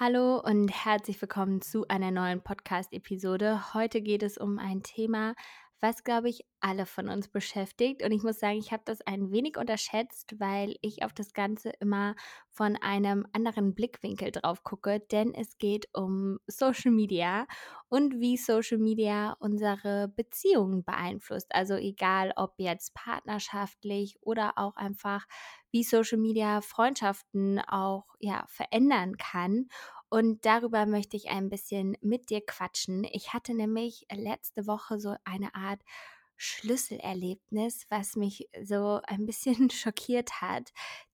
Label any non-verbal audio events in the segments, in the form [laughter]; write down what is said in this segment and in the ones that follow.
Hallo und herzlich willkommen zu einer neuen Podcast-Episode. Heute geht es um ein Thema, was, glaube ich, alle von uns beschäftigt. Und ich muss sagen, ich habe das ein wenig unterschätzt, weil ich auf das Ganze immer von einem anderen Blickwinkel drauf gucke, denn es geht um Social Media und wie Social Media unsere Beziehungen beeinflusst. Also egal, ob jetzt partnerschaftlich oder auch einfach, wie Social Media Freundschaften auch ja verändern kann. Und darüber möchte ich ein bisschen mit dir quatschen. Ich hatte nämlich letzte Woche so eine Art Schlüsselerlebnis, was mich so ein bisschen [laughs] schockiert hat.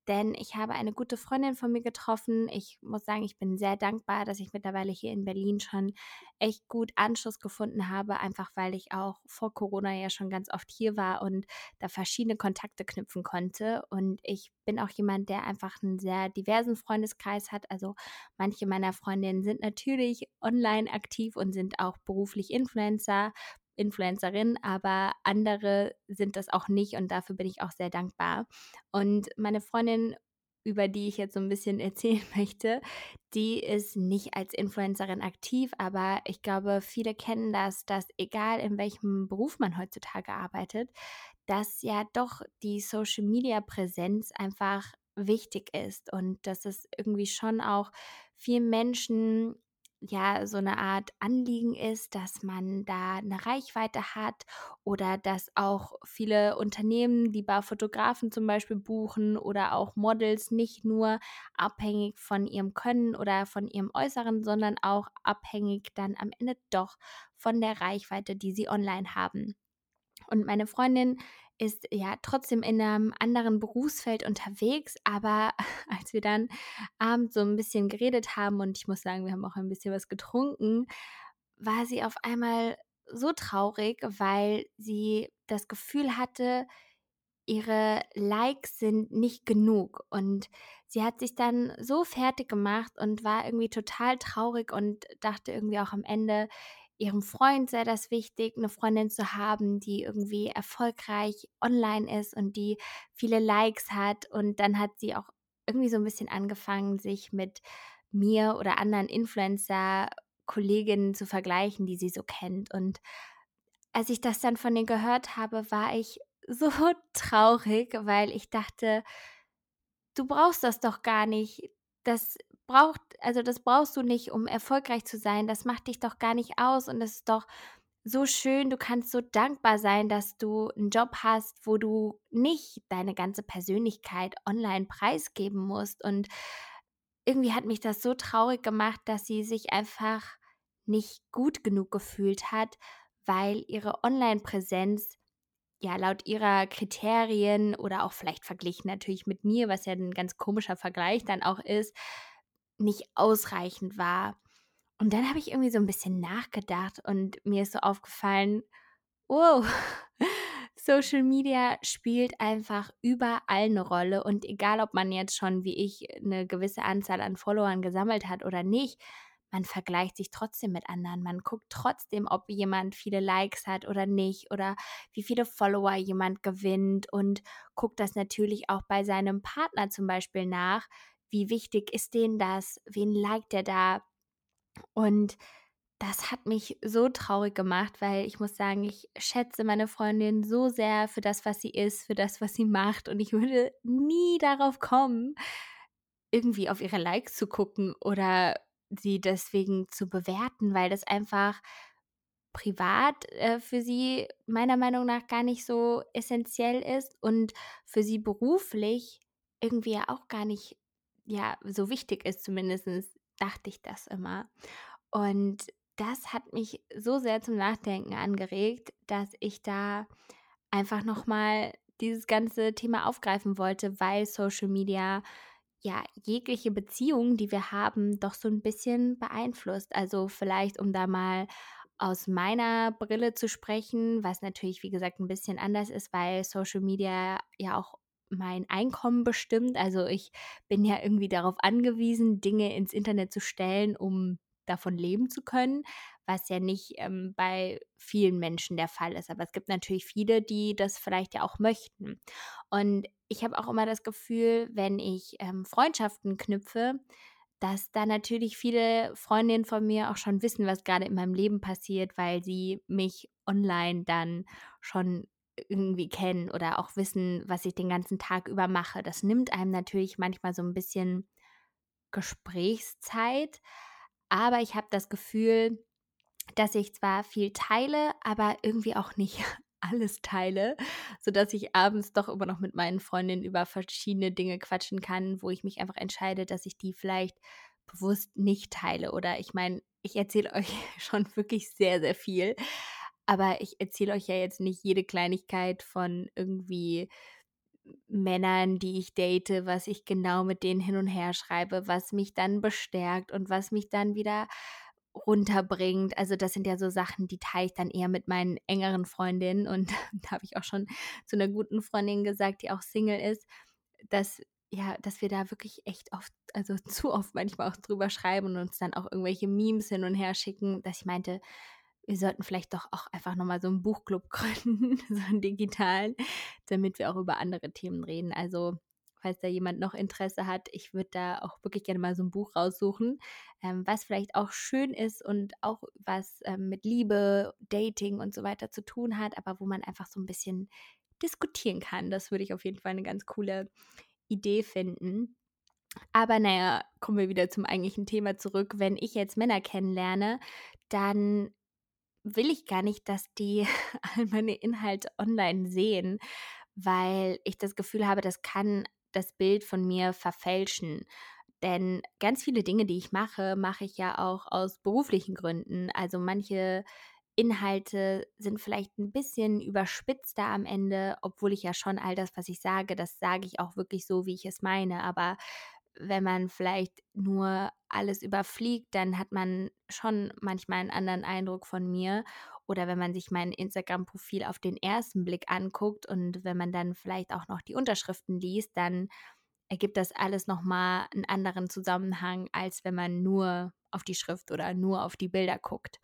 Denn ich habe eine gute Freundin von mir getroffen. Ich muss sagen, ich bin sehr dankbar, dass ich mittlerweile hier in Berlin schon echt gut Anschluss gefunden habe, einfach weil ich auch vor Corona ja schon ganz oft hier war und da verschiedene Kontakte knüpfen konnte. Und ich bin auch jemand, der einfach einen sehr diversen Freundeskreis hat. Also manche meiner Freundinnen sind natürlich online aktiv und sind auch beruflich Influencer. Influencerin, aber andere sind das auch nicht und dafür bin ich auch sehr dankbar. Und meine Freundin, über die ich jetzt so ein bisschen [laughs] erzählen möchte, die ist nicht als Influencerin aktiv, aber ich glaube, viele kennen das, dass egal in welchem Beruf man heutzutage arbeitet, dass ja doch die Social Media Präsenz einfach wichtig ist und dass es irgendwie schon auch vielen Menschen ja so eine Art Anliegen ist, dass man da eine Reichweite hat oder dass auch viele Unternehmen, die bei Fotografen zum Beispiel buchen oder auch Models nicht nur abhängig von ihrem Können oder von ihrem Äußeren, sondern auch abhängig dann am Ende doch von der Reichweite, die sie online haben. Und meine Freundin ist ja trotzdem in einem anderen Berufsfeld unterwegs, aber [laughs] als wir dann abends so ein bisschen geredet haben und ich muss sagen, wir haben auch ein bisschen was getrunken, war sie auf einmal so traurig, weil sie das Gefühl hatte, ihre Likes sind nicht genug. Und sie hat sich dann so fertig gemacht und war irgendwie total traurig und dachte irgendwie auch am Ende, ihrem Freund sei das wichtig, eine Freundin zu haben, die irgendwie erfolgreich online ist und die viele Likes hat. Und dann hat sie auch irgendwie so ein bisschen angefangen, sich mit mir oder anderen Influencer-Kolleginnen zu vergleichen, die sie so kennt. Und als ich das dann von denen gehört habe, war ich [laughs] so traurig, weil ich dachte, du brauchst das doch gar nicht. Das braucht, also das brauchst du nicht, um erfolgreich zu sein. Das macht dich doch gar nicht aus und das ist doch so schön. Du kannst so dankbar sein, dass du einen Job hast, wo du nicht deine ganze Persönlichkeit online preisgeben musst. Und irgendwie hat mich das so traurig gemacht, dass sie sich einfach nicht gut genug gefühlt hat, weil ihre Online-Präsenz ja laut ihrer Kriterien oder auch vielleicht verglichen natürlich mit mir, was ja ein ganz komischer Vergleich dann auch ist, nicht ausreichend war. Und dann habe ich irgendwie so ein bisschen nachgedacht und mir ist so aufgefallen, wow, [laughs] Social Media spielt einfach überall eine Rolle und egal, ob man jetzt schon wie ich eine gewisse Anzahl an Followern gesammelt hat oder nicht, man vergleicht sich trotzdem mit anderen. Man guckt trotzdem, ob jemand viele Likes hat oder nicht oder wie viele Follower jemand gewinnt und guckt das natürlich auch bei seinem Partner zum Beispiel nach, wie wichtig ist denen das? Wen liked der da? Und das hat mich so traurig gemacht, weil ich muss sagen, ich schätze meine Freundin so sehr für das, was sie ist, für das, was sie macht. Und ich würde nie darauf kommen, irgendwie auf ihre Likes zu gucken oder sie deswegen zu bewerten, weil das einfach privat äh, für sie meiner Meinung nach gar nicht so essentiell ist und für sie beruflich irgendwie auch gar nicht ja, so wichtig ist, zumindest dachte ich das immer. Und das hat mich so sehr zum Nachdenken angeregt, dass ich da einfach nochmal dieses ganze Thema aufgreifen wollte, weil Social Media ja jegliche Beziehung, die wir haben, doch so ein bisschen beeinflusst. Also vielleicht, um da mal aus meiner Brille zu sprechen, was natürlich, wie gesagt, ein bisschen anders ist, weil Social Media ja auch mein Einkommen bestimmt. Also ich bin ja irgendwie darauf angewiesen, Dinge ins Internet zu stellen, um davon leben zu können, was ja nicht ähm, bei vielen Menschen der Fall ist. Aber es gibt natürlich viele, die das vielleicht ja auch möchten. Und ich habe auch immer das Gefühl, wenn ich ähm, Freundschaften knüpfe, dass da natürlich viele Freundinnen von mir auch schon wissen, was gerade in meinem Leben passiert, weil sie mich online dann schon irgendwie kennen oder auch wissen, was ich den ganzen Tag über mache. Das nimmt einem natürlich manchmal so ein bisschen Gesprächszeit, aber ich habe das Gefühl, dass ich zwar viel teile, aber irgendwie auch nicht [laughs] alles teile, sodass ich abends doch immer noch mit meinen Freundinnen über verschiedene Dinge quatschen kann, wo ich mich einfach entscheide, dass ich die vielleicht bewusst nicht teile. Oder ich meine, ich erzähle [laughs] euch schon wirklich sehr, sehr viel. Aber ich erzähle euch ja jetzt nicht jede Kleinigkeit von irgendwie Männern, die ich date, was ich genau mit denen hin und her schreibe, was mich dann bestärkt und was mich dann wieder runterbringt. Also das sind ja so Sachen, die teile ich dann eher mit meinen engeren Freundinnen. Und [laughs] da habe ich auch schon zu einer guten Freundin gesagt, die auch Single ist, dass ja, dass wir da wirklich echt oft, also [laughs] zu oft manchmal auch drüber schreiben und uns dann auch irgendwelche Memes hin und her schicken, dass ich meinte, wir sollten vielleicht doch auch einfach nochmal so einen Buchclub [laughs] gründen, so einen digitalen, damit wir auch über andere Themen reden. Also, falls da jemand noch Interesse hat, ich würde da auch wirklich gerne mal so ein Buch raussuchen, ähm, was vielleicht auch schön ist und auch was ähm, mit Liebe, Dating und so weiter zu tun hat, aber wo man einfach so ein bisschen diskutieren kann. Das würde ich auf jeden Fall eine ganz coole Idee finden. Aber naja, kommen wir wieder zum eigentlichen Thema zurück. Wenn ich jetzt Männer kennenlerne, dann will ich gar nicht, dass die [laughs] all meine Inhalte online sehen, weil ich das Gefühl habe, das kann das Bild von mir verfälschen. Denn ganz viele Dinge, die ich mache, mache ich ja auch aus beruflichen Gründen. Also manche Inhalte sind vielleicht ein bisschen überspitzter am Ende, obwohl ich ja schon all das, was ich sage, das sage ich auch wirklich so, wie ich es meine. Aber wenn man vielleicht nur alles überfliegt, dann hat man schon manchmal einen anderen Eindruck von mir. Oder wenn man sich mein Instagram-Profil auf den ersten Blick anguckt und wenn man dann vielleicht auch noch die Unterschriften liest, dann ergibt das alles nochmal einen anderen Zusammenhang, als wenn man nur auf die Schrift oder nur auf die Bilder guckt.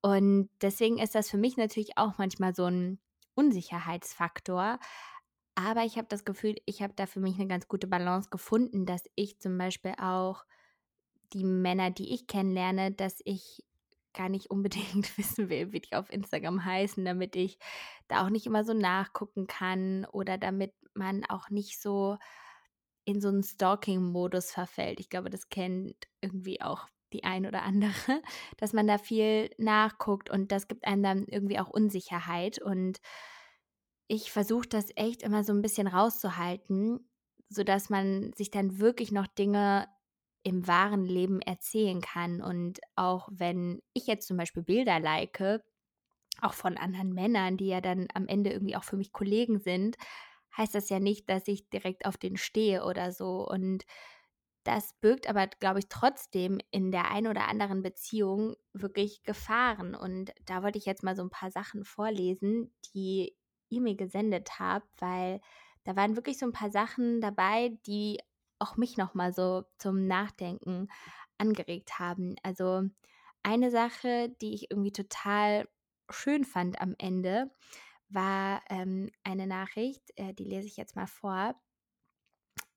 Und deswegen ist das für mich natürlich auch manchmal so ein Unsicherheitsfaktor. Aber ich habe das Gefühl, ich habe da für mich eine ganz gute Balance gefunden, dass ich zum Beispiel auch die Männer, die ich kennenlerne, dass ich gar nicht [laughs] unbedingt wissen will, wie die auf Instagram heißen, damit ich da auch nicht immer so nachgucken kann oder damit man auch nicht so in so einen Stalking-Modus verfällt. Ich glaube, das kennt irgendwie auch die ein oder andere, [laughs] dass man da viel nachguckt und das gibt einem dann irgendwie auch Unsicherheit und ich versuche das echt immer so ein bisschen rauszuhalten, sodass man sich dann wirklich noch Dinge im wahren Leben erzählen kann. Und auch wenn ich jetzt zum Beispiel Bilder like, auch von anderen Männern, die ja dann am Ende irgendwie auch für mich Kollegen sind, heißt das ja nicht, dass ich direkt auf den stehe oder so. Und das birgt aber, glaube ich, trotzdem in der einen oder anderen Beziehung wirklich Gefahren. Und da wollte ich jetzt mal so ein paar Sachen vorlesen, die ihr mir gesendet habt, weil da waren wirklich so ein paar Sachen dabei, die auch mich nochmal so zum Nachdenken angeregt haben. Also eine Sache, die ich irgendwie total schön fand am Ende, war ähm, eine Nachricht, äh, die lese ich jetzt mal vor.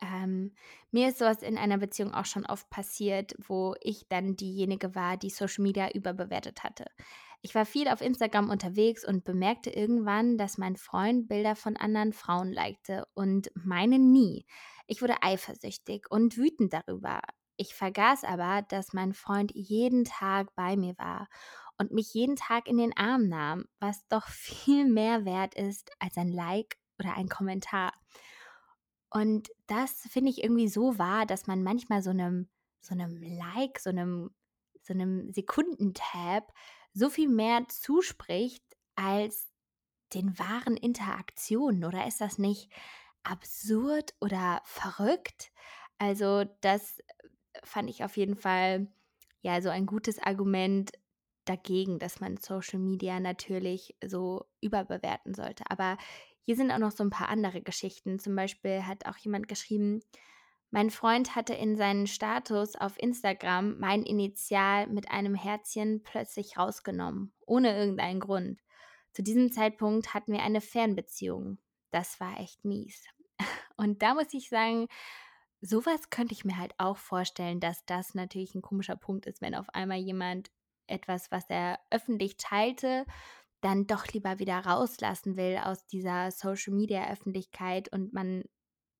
Ähm, mir ist sowas in einer Beziehung auch schon oft passiert, wo ich dann diejenige war, die Social Media überbewertet hatte. Ich war viel auf Instagram unterwegs und bemerkte irgendwann, dass mein Freund Bilder von anderen Frauen likte und meine nie. Ich wurde eifersüchtig und wütend darüber. Ich vergaß aber, dass mein Freund jeden Tag bei mir war und mich jeden Tag in den Arm nahm, was doch [laughs] viel mehr wert ist als ein Like oder ein Kommentar. Und das finde ich irgendwie so wahr, dass man manchmal so einem, so einem Like, so einem, so einem Sekundentab so viel mehr zuspricht als den wahren Interaktionen. Oder ist das nicht absurd oder verrückt? Also das fand ich auf jeden Fall ja so ein gutes Argument dagegen, dass man Social Media natürlich so überbewerten sollte. Aber hier sind auch noch so ein paar andere Geschichten. Zum Beispiel hat auch jemand geschrieben, mein Freund hatte in seinen Status auf Instagram mein Initial mit einem Herzchen plötzlich rausgenommen, ohne irgendeinen Grund. Zu diesem Zeitpunkt hatten wir eine Fernbeziehung. Das war echt mies. [laughs] Und da muss ich sagen, sowas könnte ich mir halt auch vorstellen, dass das natürlich ein komischer Punkt ist, wenn auf einmal jemand etwas, was er öffentlich teilte, dann doch lieber wieder rauslassen will aus dieser Social-Media-Öffentlichkeit und man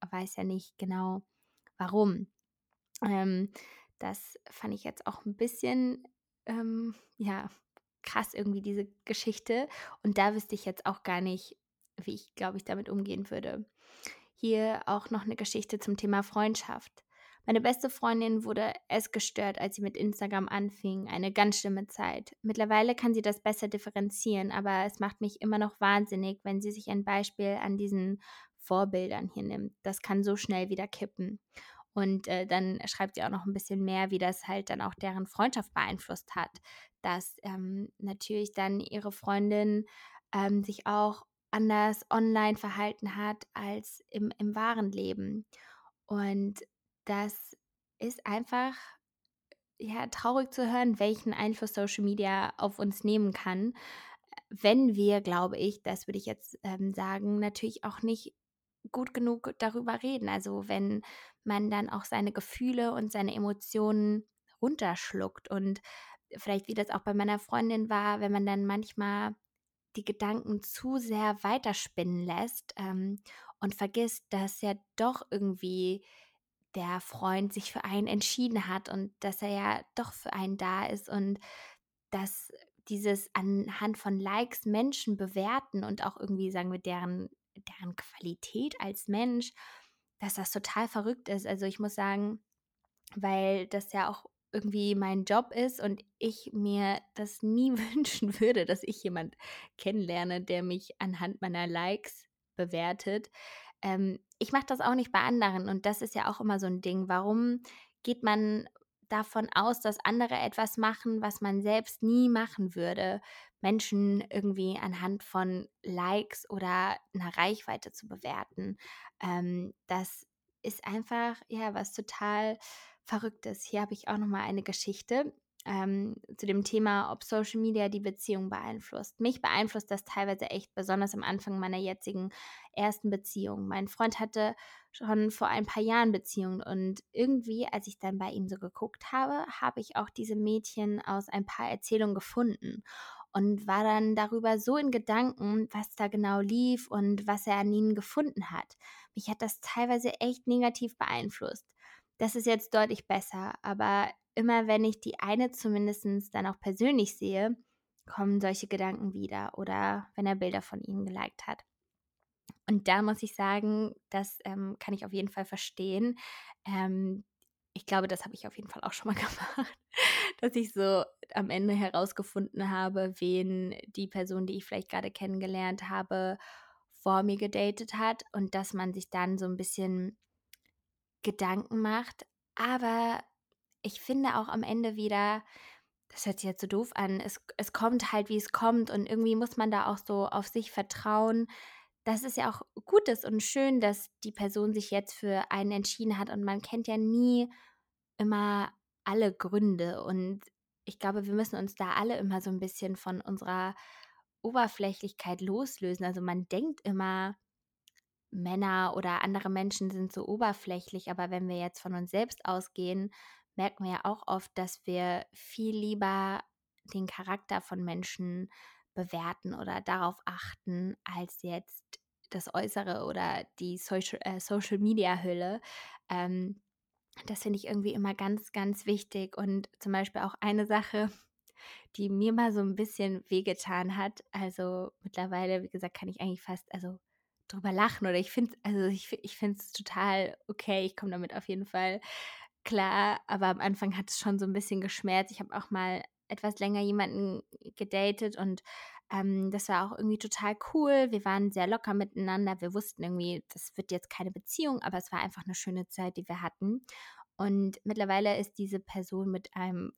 weiß ja nicht genau, warum. Ähm, das fand ich jetzt auch ein bisschen, ähm, ja, krass irgendwie diese Geschichte. Und da wüsste ich jetzt auch gar nicht, wie ich, glaube ich, damit umgehen würde. Hier auch noch eine Geschichte zum Thema Freundschaft. Meine beste Freundin wurde es gestört, als sie mit Instagram anfing. Eine ganz schlimme Zeit. Mittlerweile kann sie das besser differenzieren, aber es macht mich immer noch wahnsinnig, wenn sie sich ein Beispiel an diesen Vorbildern hier nimmt. Das kann so schnell wieder kippen. Und äh, dann schreibt sie auch noch ein bisschen mehr, wie das halt dann auch deren Freundschaft beeinflusst hat. Dass ähm, natürlich dann ihre Freundin ähm, sich auch anders online verhalten hat als im, im wahren Leben. Und das ist einfach ja traurig zu hören, welchen Einfluss Social Media auf uns nehmen kann, wenn wir, glaube ich, das würde ich jetzt ähm, sagen, natürlich auch nicht gut genug darüber reden. Also wenn man dann auch seine Gefühle und seine Emotionen runterschluckt und vielleicht wie das auch bei meiner Freundin war, wenn man dann manchmal die Gedanken zu sehr weiterspinnen lässt ähm, und vergisst, dass ja doch irgendwie der Freund sich für einen entschieden hat und dass er ja doch für einen da ist und dass dieses anhand von Likes Menschen bewerten und auch irgendwie sagen wir deren deren Qualität als Mensch, dass das total verrückt ist. Also ich muss sagen, weil das ja auch irgendwie mein Job ist und ich mir das nie [laughs] wünschen würde, dass ich jemand kennenlerne, der mich anhand meiner Likes bewertet. Ähm, ich mache das auch nicht bei anderen und das ist ja auch immer so ein Ding. Warum geht man davon aus, dass andere etwas machen, was man selbst nie machen würde? Menschen irgendwie anhand von Likes oder einer Reichweite zu bewerten. Ähm, das ist einfach ja was total Verrücktes. Hier habe ich auch noch mal eine Geschichte ähm, zu dem Thema, ob Social Media die Beziehung beeinflusst. Mich beeinflusst das teilweise echt, besonders am Anfang meiner jetzigen ersten Beziehung. Mein Freund hatte schon vor ein paar Jahren Beziehungen und irgendwie, als ich dann bei ihm so geguckt habe, habe ich auch diese Mädchen aus ein paar Erzählungen gefunden und war dann darüber so in Gedanken, was da genau lief und was er an ihnen gefunden hat. Mich hat das teilweise echt negativ beeinflusst. Das ist jetzt deutlich besser, aber immer wenn ich die eine zumindest dann auch persönlich sehe, kommen solche Gedanken wieder oder wenn er Bilder von ihnen geliked hat. Und da muss ich sagen, das ähm, kann ich auf jeden Fall verstehen. Ähm, ich glaube, das habe ich auf jeden Fall auch schon mal [laughs] gemacht, dass ich so am Ende herausgefunden habe, wen die Person, die ich vielleicht gerade kennengelernt habe, vor mir gedatet hat und dass man sich dann so ein bisschen Gedanken macht. Aber ich finde auch am Ende wieder, das hört sich jetzt so doof an, es, es kommt halt, wie es kommt und irgendwie muss man da auch so auf sich vertrauen. Das ist ja auch Gutes und schön, dass die Person sich jetzt für einen entschieden hat und man kennt ja nie immer alle Gründe und ich glaube, wir müssen uns da alle immer so ein bisschen von unserer Oberflächlichkeit loslösen. Also man denkt immer, Männer oder andere Menschen sind so oberflächlich, aber wenn wir jetzt von uns selbst ausgehen, merken wir ja auch oft, dass wir viel lieber den Charakter von Menschen bewerten oder darauf achten, als jetzt das Äußere oder die Social, äh, Social Media Hülle. Ähm, das finde ich irgendwie immer ganz, ganz wichtig. Und zum Beispiel auch eine Sache, die mir mal so ein bisschen wehgetan hat. Also mittlerweile, wie gesagt, kann ich eigentlich fast, also drüber lachen oder ich finde, also ich, ich finde es total okay. Ich komme damit auf jeden Fall klar. Aber am Anfang hat es schon so ein bisschen geschmerzt. Ich habe auch mal etwas länger jemanden gedatet und ähm, das war auch irgendwie total cool. Wir waren sehr locker miteinander. Wir wussten irgendwie, das wird jetzt keine Beziehung, aber es war einfach eine schöne Zeit, die wir hatten. Und mittlerweile ist diese Person mit einem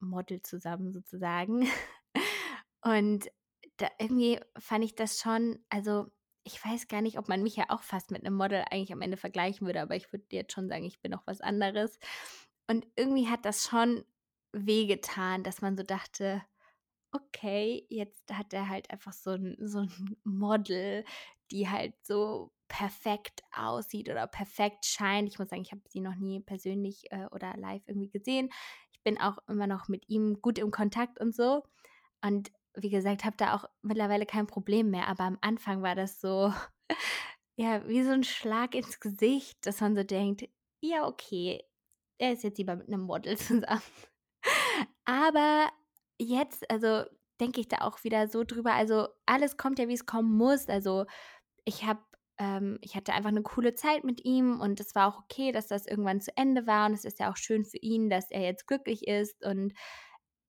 Model zusammen sozusagen. [laughs] Und da irgendwie fand ich das schon, also ich weiß gar nicht, ob man mich ja auch fast mit einem Model eigentlich am Ende vergleichen würde, aber ich würde jetzt schon sagen, ich bin noch was anderes. Und irgendwie hat das schon wehgetan, dass man so dachte, okay, jetzt hat er halt einfach so ein, so ein Model, die halt so perfekt aussieht oder perfekt scheint. Ich muss sagen, ich habe sie noch nie persönlich äh, oder live irgendwie gesehen. Ich bin auch immer noch mit ihm gut im Kontakt und so. Und wie gesagt, habe da auch mittlerweile kein Problem mehr. Aber am Anfang war das so, [laughs] ja, wie so ein Schlag ins Gesicht, dass man so denkt, ja, okay, er ist jetzt lieber mit einem Model [laughs] zusammen. Aber jetzt, also denke ich da auch wieder so drüber. Also alles kommt ja, wie es kommen muss. Also ich habe, ähm, ich hatte einfach eine coole Zeit mit ihm und es war auch okay, dass das irgendwann zu Ende war und es ist ja auch schön für ihn, dass er jetzt glücklich ist und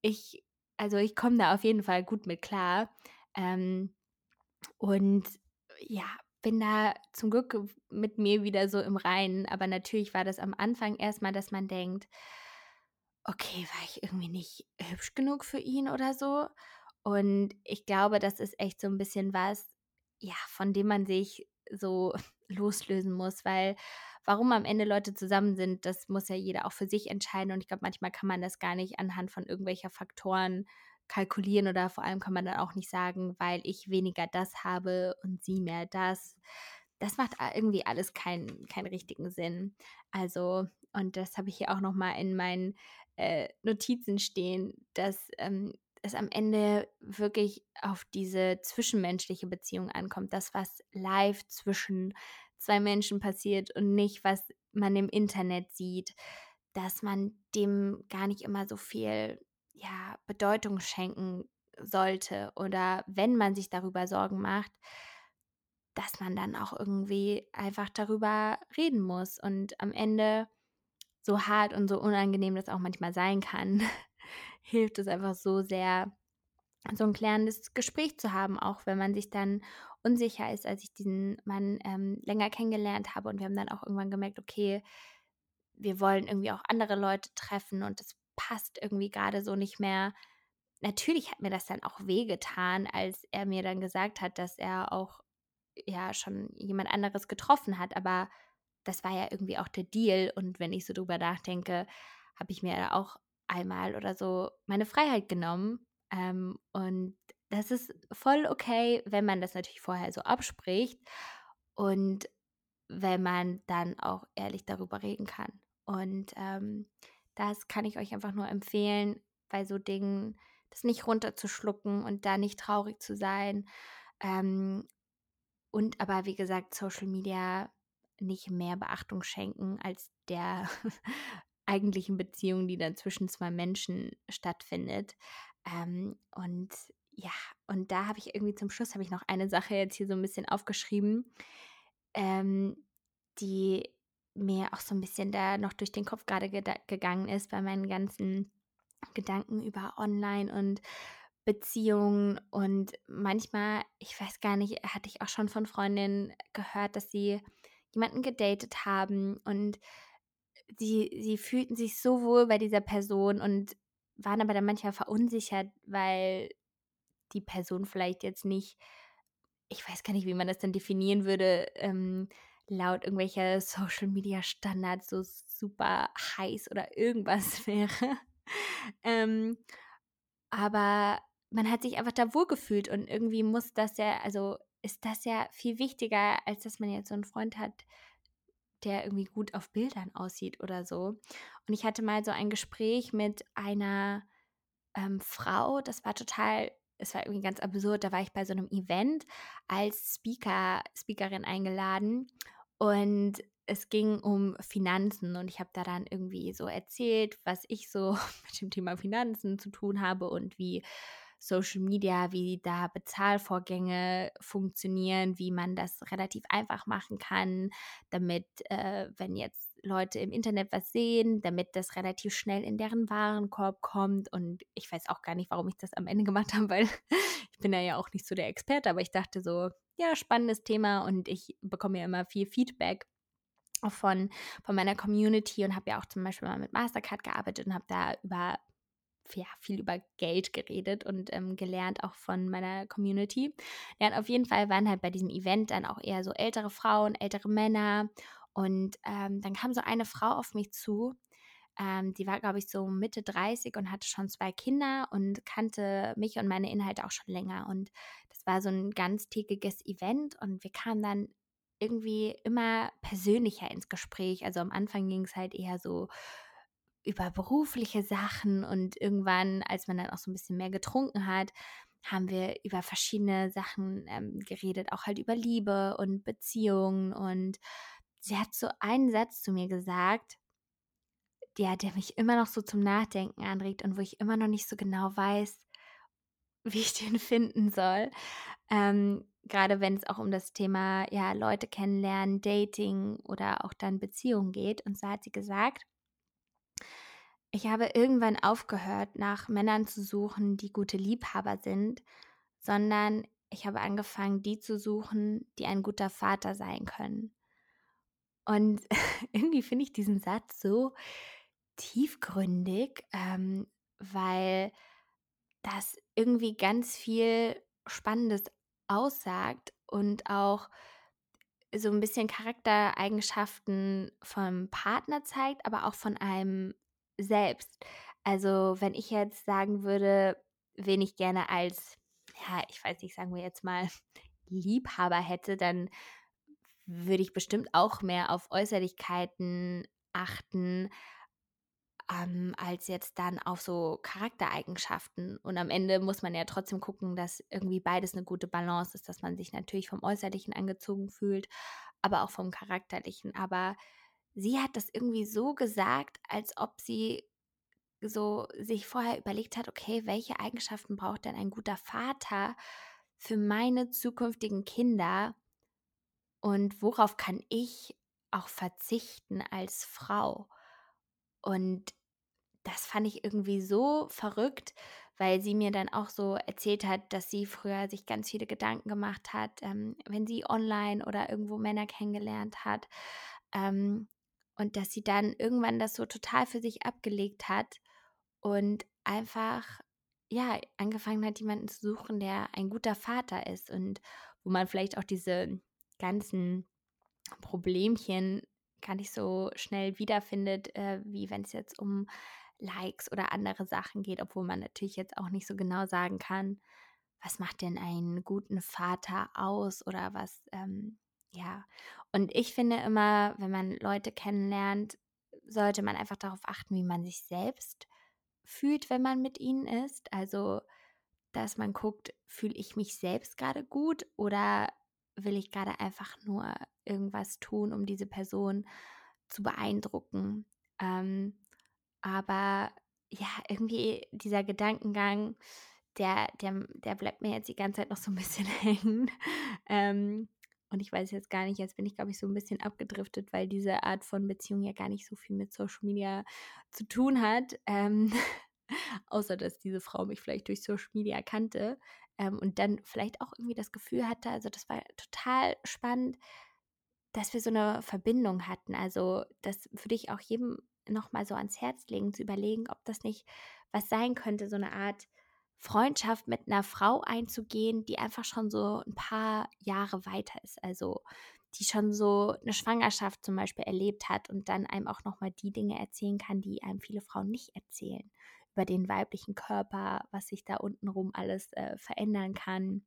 ich, also ich komme da auf jeden Fall gut mit klar. Ähm, und ja, bin da zum Glück mit mir wieder so im Reinen. Aber natürlich war das am Anfang erstmal, dass man denkt, okay, war ich irgendwie nicht hübsch genug für ihn oder so. Und ich glaube, das ist echt so ein bisschen was, ja, von dem man sich so [laughs] loslösen muss, weil warum am Ende Leute zusammen sind, das muss ja jeder auch für sich entscheiden. Und ich glaube, manchmal kann man das gar nicht anhand von irgendwelcher Faktoren kalkulieren oder vor allem kann man dann auch nicht sagen, weil ich weniger das habe und sie mehr das. Das macht irgendwie alles keinen, keinen richtigen Sinn. Also, und das habe ich hier auch nochmal in meinen äh, Notizen stehen, dass ähm, es am Ende wirklich auf diese zwischenmenschliche Beziehung ankommt, das, was live zwischen zwei Menschen passiert und nicht, was man im Internet sieht, dass man dem gar nicht immer so viel ja, Bedeutung schenken sollte oder wenn man sich darüber Sorgen macht, dass man dann auch irgendwie einfach darüber reden muss. Und am Ende so hart und so unangenehm das auch manchmal sein kann, [laughs] hilft es einfach so sehr, so ein klärendes Gespräch zu haben, auch wenn man sich dann unsicher ist, als ich diesen Mann ähm, länger kennengelernt habe und wir haben dann auch irgendwann gemerkt, okay, wir wollen irgendwie auch andere Leute treffen und das passt irgendwie gerade so nicht mehr. Natürlich hat mir das dann auch wehgetan, als er mir dann gesagt hat, dass er auch ja schon jemand anderes getroffen hat, aber das war ja irgendwie auch der Deal und wenn ich so drüber nachdenke, habe ich mir auch einmal oder so meine Freiheit genommen. Ähm, und das ist voll okay, wenn man das natürlich vorher so abspricht und wenn man dann auch ehrlich darüber reden kann. Und ähm, das kann ich euch einfach nur empfehlen, bei so Dingen das nicht runterzuschlucken und da nicht traurig zu sein. Ähm, und aber wie gesagt, Social Media nicht mehr Beachtung schenken als der [laughs] eigentlichen Beziehung, die dann zwischen zwei Menschen stattfindet. Ähm, und ja, und da habe ich irgendwie zum Schluss habe ich noch eine Sache jetzt hier so ein bisschen aufgeschrieben, ähm, die mir auch so ein bisschen da noch durch den Kopf gerade ge gegangen ist bei meinen ganzen Gedanken über Online und Beziehungen und manchmal, ich weiß gar nicht, hatte ich auch schon von Freundinnen gehört, dass sie jemanden gedatet haben und sie, sie fühlten sich so wohl bei dieser Person und waren aber dann manchmal verunsichert, weil die Person vielleicht jetzt nicht, ich weiß gar nicht, wie man das dann definieren würde, ähm, laut irgendwelcher [laughs] Social Media Standards so super heiß oder irgendwas [laughs] wäre. ähm, aber man hat sich einfach da wohlgefühlt und irgendwie muss das ja, also ist das ja viel wichtiger, als dass man jetzt so einen Freund hat, der irgendwie gut auf Bildern aussieht oder so. Und ich hatte mal so ein Gespräch mit einer ähm, Frau, das war total, es war irgendwie ganz absurd, da war ich bei so einem Event als Speaker, Speakerin eingeladen und es ging um Finanzen und ich habe da dann irgendwie so erzählt, was ich so [laughs] mit dem Thema Finanzen zu tun habe und wie Social Media, wie da Bezahlvorgänge funktionieren, wie man das relativ einfach machen kann, damit, äh, wenn jetzt Leute im Internet was sehen, damit das relativ schnell in deren Warenkorb kommt. Und ich weiß auch gar nicht, warum ich das am Ende [laughs] gemacht habe, weil ich bin ja auch nicht so der Experte, aber ich dachte so, ja, spannendes Thema und ich bekomme ja immer viel Feedback von, von meiner Community und habe ja auch zum Beispiel mal mit Mastercard gearbeitet und habe da über ja, viel über Geld geredet und ähm, gelernt, auch von meiner Community. Ja, und auf jeden Fall waren halt bei diesem Event dann auch eher so ältere Frauen, ältere Männer. Und ähm, dann kam so eine Frau auf mich zu, ähm, die war, glaube ich, so Mitte 30 und hatte schon zwei Kinder und kannte mich und meine Inhalte auch schon länger. Und das war so ein ganztägiges Event und wir kamen dann irgendwie immer persönlicher ins Gespräch. Also am Anfang ging es halt eher so über berufliche Sachen und irgendwann, als man dann auch so ein bisschen mehr getrunken hat, haben wir über verschiedene Sachen ähm, geredet, auch halt über Liebe und Beziehungen. Und sie hat so einen Satz zu mir gesagt, der, der mich immer noch so zum Nachdenken anregt und wo ich immer noch nicht so genau weiß, wie ich den finden soll. Ähm, Gerade wenn es auch um das Thema ja, Leute kennenlernen, Dating oder auch dann Beziehungen geht. Und so hat sie gesagt, ich habe irgendwann aufgehört, nach Männern zu suchen, die gute Liebhaber sind, sondern ich habe angefangen, die zu suchen, die ein guter Vater sein können. Und [laughs] irgendwie finde ich diesen Satz so tiefgründig, ähm, weil das irgendwie ganz viel Spannendes aussagt und auch so ein bisschen Charaktereigenschaften vom Partner zeigt, aber auch von einem selbst. Also wenn ich jetzt sagen würde, wen ich gerne als, ja, ich weiß nicht, sagen wir jetzt mal, [laughs] Liebhaber hätte, dann würde ich bestimmt auch mehr auf Äußerlichkeiten achten, ähm, als jetzt dann auf so Charaktereigenschaften. Und am Ende muss man ja trotzdem gucken, dass irgendwie beides eine gute Balance ist, dass man sich natürlich vom Äußerlichen angezogen fühlt, aber auch vom Charakterlichen. Aber sie hat das irgendwie so gesagt, als ob sie so sich vorher überlegt hat, okay, welche Eigenschaften braucht denn ein guter Vater für meine zukünftigen Kinder und worauf kann ich auch verzichten als Frau? Und das fand ich irgendwie so verrückt, weil sie mir dann auch so erzählt hat, dass sie früher sich ganz viele Gedanken gemacht hat, ähm, wenn sie online oder irgendwo Männer kennengelernt hat. Ähm, und dass sie dann irgendwann das so total für sich abgelegt hat und einfach, ja, angefangen hat, jemanden zu suchen, der ein guter Vater ist und wo man vielleicht auch diese ganzen Problemchen gar nicht so schnell wiederfindet, äh, wie wenn es jetzt um Likes oder andere Sachen geht, obwohl man natürlich jetzt auch nicht so genau sagen kann, was macht denn einen guten Vater aus oder was, ähm, ja. Und ich finde immer, wenn man Leute kennenlernt, sollte man einfach darauf achten, wie man sich selbst fühlt, wenn man mit ihnen ist. Also, dass man guckt, fühle ich mich selbst gerade gut oder will ich gerade einfach nur irgendwas tun, um diese Person zu beeindrucken. Ähm, aber ja, irgendwie dieser Gedankengang, der, der, der bleibt mir jetzt die ganze Zeit noch so ein bisschen [laughs] hängen. Ähm, und ich weiß jetzt gar nicht, jetzt bin ich, glaube ich, so ein bisschen abgedriftet, weil diese Art von Beziehung ja gar nicht so viel mit Social Media zu tun hat. Ähm, [laughs] außer dass diese Frau mich vielleicht durch Social Media kannte ähm, und dann vielleicht auch irgendwie das Gefühl hatte, also das war total spannend, dass wir so eine Verbindung hatten. Also das würde ich auch jedem nochmal so ans Herz legen, zu überlegen, ob das nicht was sein könnte, so eine Art Freundschaft mit einer Frau einzugehen, die einfach schon so ein paar Jahre weiter ist. Also die schon so eine Schwangerschaft zum Beispiel erlebt hat und dann einem auch nochmal die Dinge erzählen kann, die einem viele Frauen nicht erzählen. Über den weiblichen Körper, was sich da untenrum alles äh, verändern kann,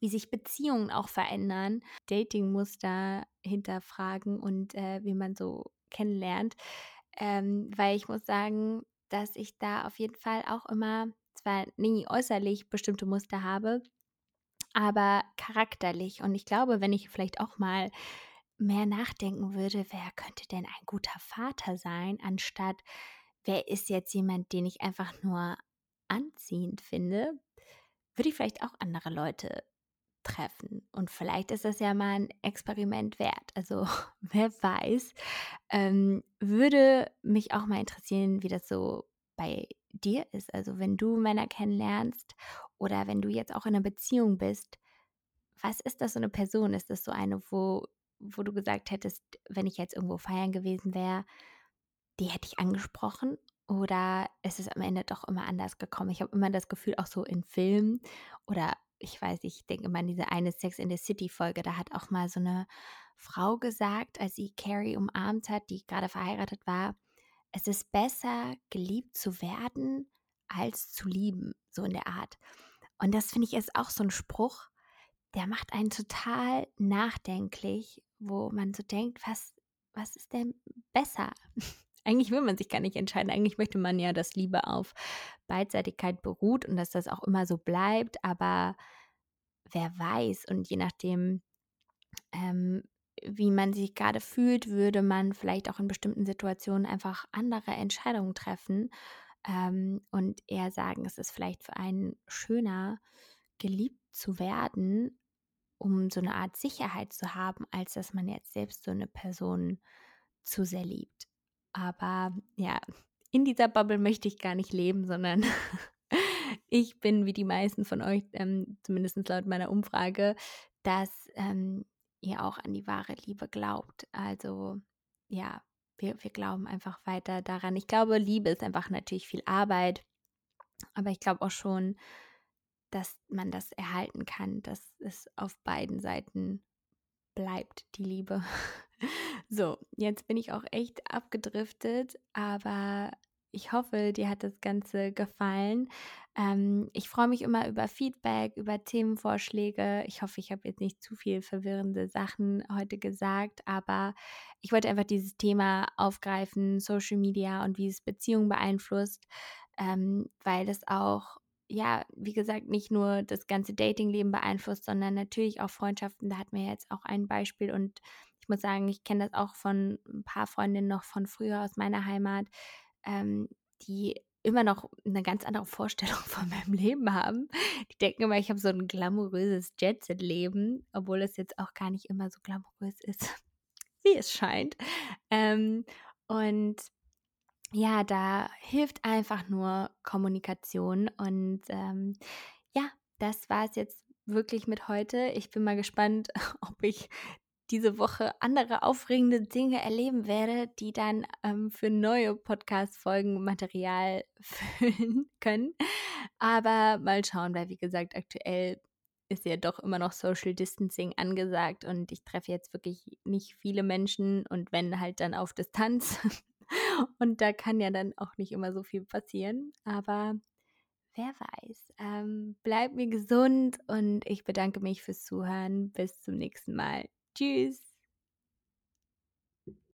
wie sich Beziehungen auch verändern, Datingmuster hinterfragen und äh, wie man so kennenlernt. Ähm, weil ich muss sagen, dass ich da auf jeden Fall auch immer zwar nie äußerlich bestimmte Muster habe, aber charakterlich. Und ich glaube, wenn ich vielleicht auch mal mehr nachdenken würde, wer könnte denn ein guter Vater sein, anstatt wer ist jetzt jemand, den ich einfach nur anziehend finde, würde ich vielleicht auch andere Leute treffen. Und vielleicht ist das ja mal ein Experiment wert. Also [laughs] wer weiß, ähm, würde mich auch mal interessieren, wie das so bei dir ist. Also wenn du Männer kennenlernst oder wenn du jetzt auch in einer Beziehung bist, was ist das so eine Person? Ist das so eine, wo, wo du gesagt hättest, wenn ich jetzt irgendwo feiern gewesen wäre, die hätte ich angesprochen? Oder ist es am Ende doch immer anders gekommen? Ich habe immer das Gefühl, auch so in Filmen oder ich weiß, ich denke immer an diese eine Sex in the City Folge, da hat auch mal so eine Frau gesagt, als sie Carrie umarmt hat, die gerade verheiratet war, es ist besser, geliebt zu werden, als zu lieben, so in der Art. Und das finde ich ist auch so ein Spruch, der macht einen total nachdenklich, wo man so denkt, was, was ist denn besser? [laughs] Eigentlich will man sich gar nicht entscheiden. Eigentlich möchte man ja, dass Liebe auf Beidseitigkeit beruht und dass das auch immer so bleibt. Aber wer weiß und je nachdem, ähm, wie man sich gerade fühlt, würde man vielleicht auch in bestimmten Situationen einfach andere Entscheidungen treffen ähm, und eher sagen, es ist vielleicht für einen schöner, geliebt zu werden, um so eine Art Sicherheit zu haben, als dass man jetzt selbst so eine Person zu sehr liebt. Aber ja, in dieser Bubble möchte ich gar nicht leben, sondern [laughs] ich bin wie die meisten von euch, ähm, zumindest laut meiner Umfrage, dass ähm, ihr auch an die wahre Liebe glaubt. Also ja, wir, wir glauben einfach weiter daran. Ich glaube, Liebe ist einfach natürlich viel Arbeit, aber ich glaube auch schon, dass man das erhalten kann, dass es auf beiden Seiten bleibt, die Liebe. [laughs] So, jetzt bin ich auch echt abgedriftet, aber ich hoffe, dir hat das Ganze gefallen. Ähm, ich freue mich immer über Feedback, über Themenvorschläge. Ich hoffe, ich habe jetzt nicht zu viel verwirrende Sachen heute gesagt, aber ich wollte einfach dieses Thema aufgreifen, Social Media und wie es Beziehungen beeinflusst, ähm, weil es auch ja, wie gesagt, nicht nur das ganze Datingleben beeinflusst, sondern natürlich auch Freundschaften. Da hatten wir jetzt auch ein Beispiel und ich muss sagen, ich kenne das auch von ein paar Freundinnen noch von früher aus meiner Heimat, ähm, die immer noch eine ganz andere Vorstellung [laughs] von meinem Leben haben. Die denken immer, ich habe so ein glamouröses Jet-Set-Leben, obwohl es jetzt auch gar nicht immer so glamourös ist, [laughs] wie es scheint. Ähm, und ja, da hilft einfach nur Kommunikation. Und ähm, ja, das war es jetzt wirklich mit heute. Ich bin mal gespannt, [laughs] ob ich diese Woche andere aufregende Dinge erleben werde, die dann ähm, für neue Podcast-Folgen Material [laughs] füllen können. Aber mal schauen, weil wie gesagt, aktuell ist ja doch immer noch Social Distancing angesagt und ich treffe jetzt wirklich nicht viele Menschen und wenn halt dann auf Distanz. [laughs] Und da kann ja dann auch nicht immer so viel passieren. Aber wer weiß. Ähm, bleib mir gesund und ich bedanke mich fürs Zuhören. Bis zum nächsten Mal. Tschüss.